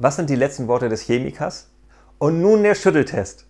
Was sind die letzten Worte des Chemikers? Und nun der Schütteltest.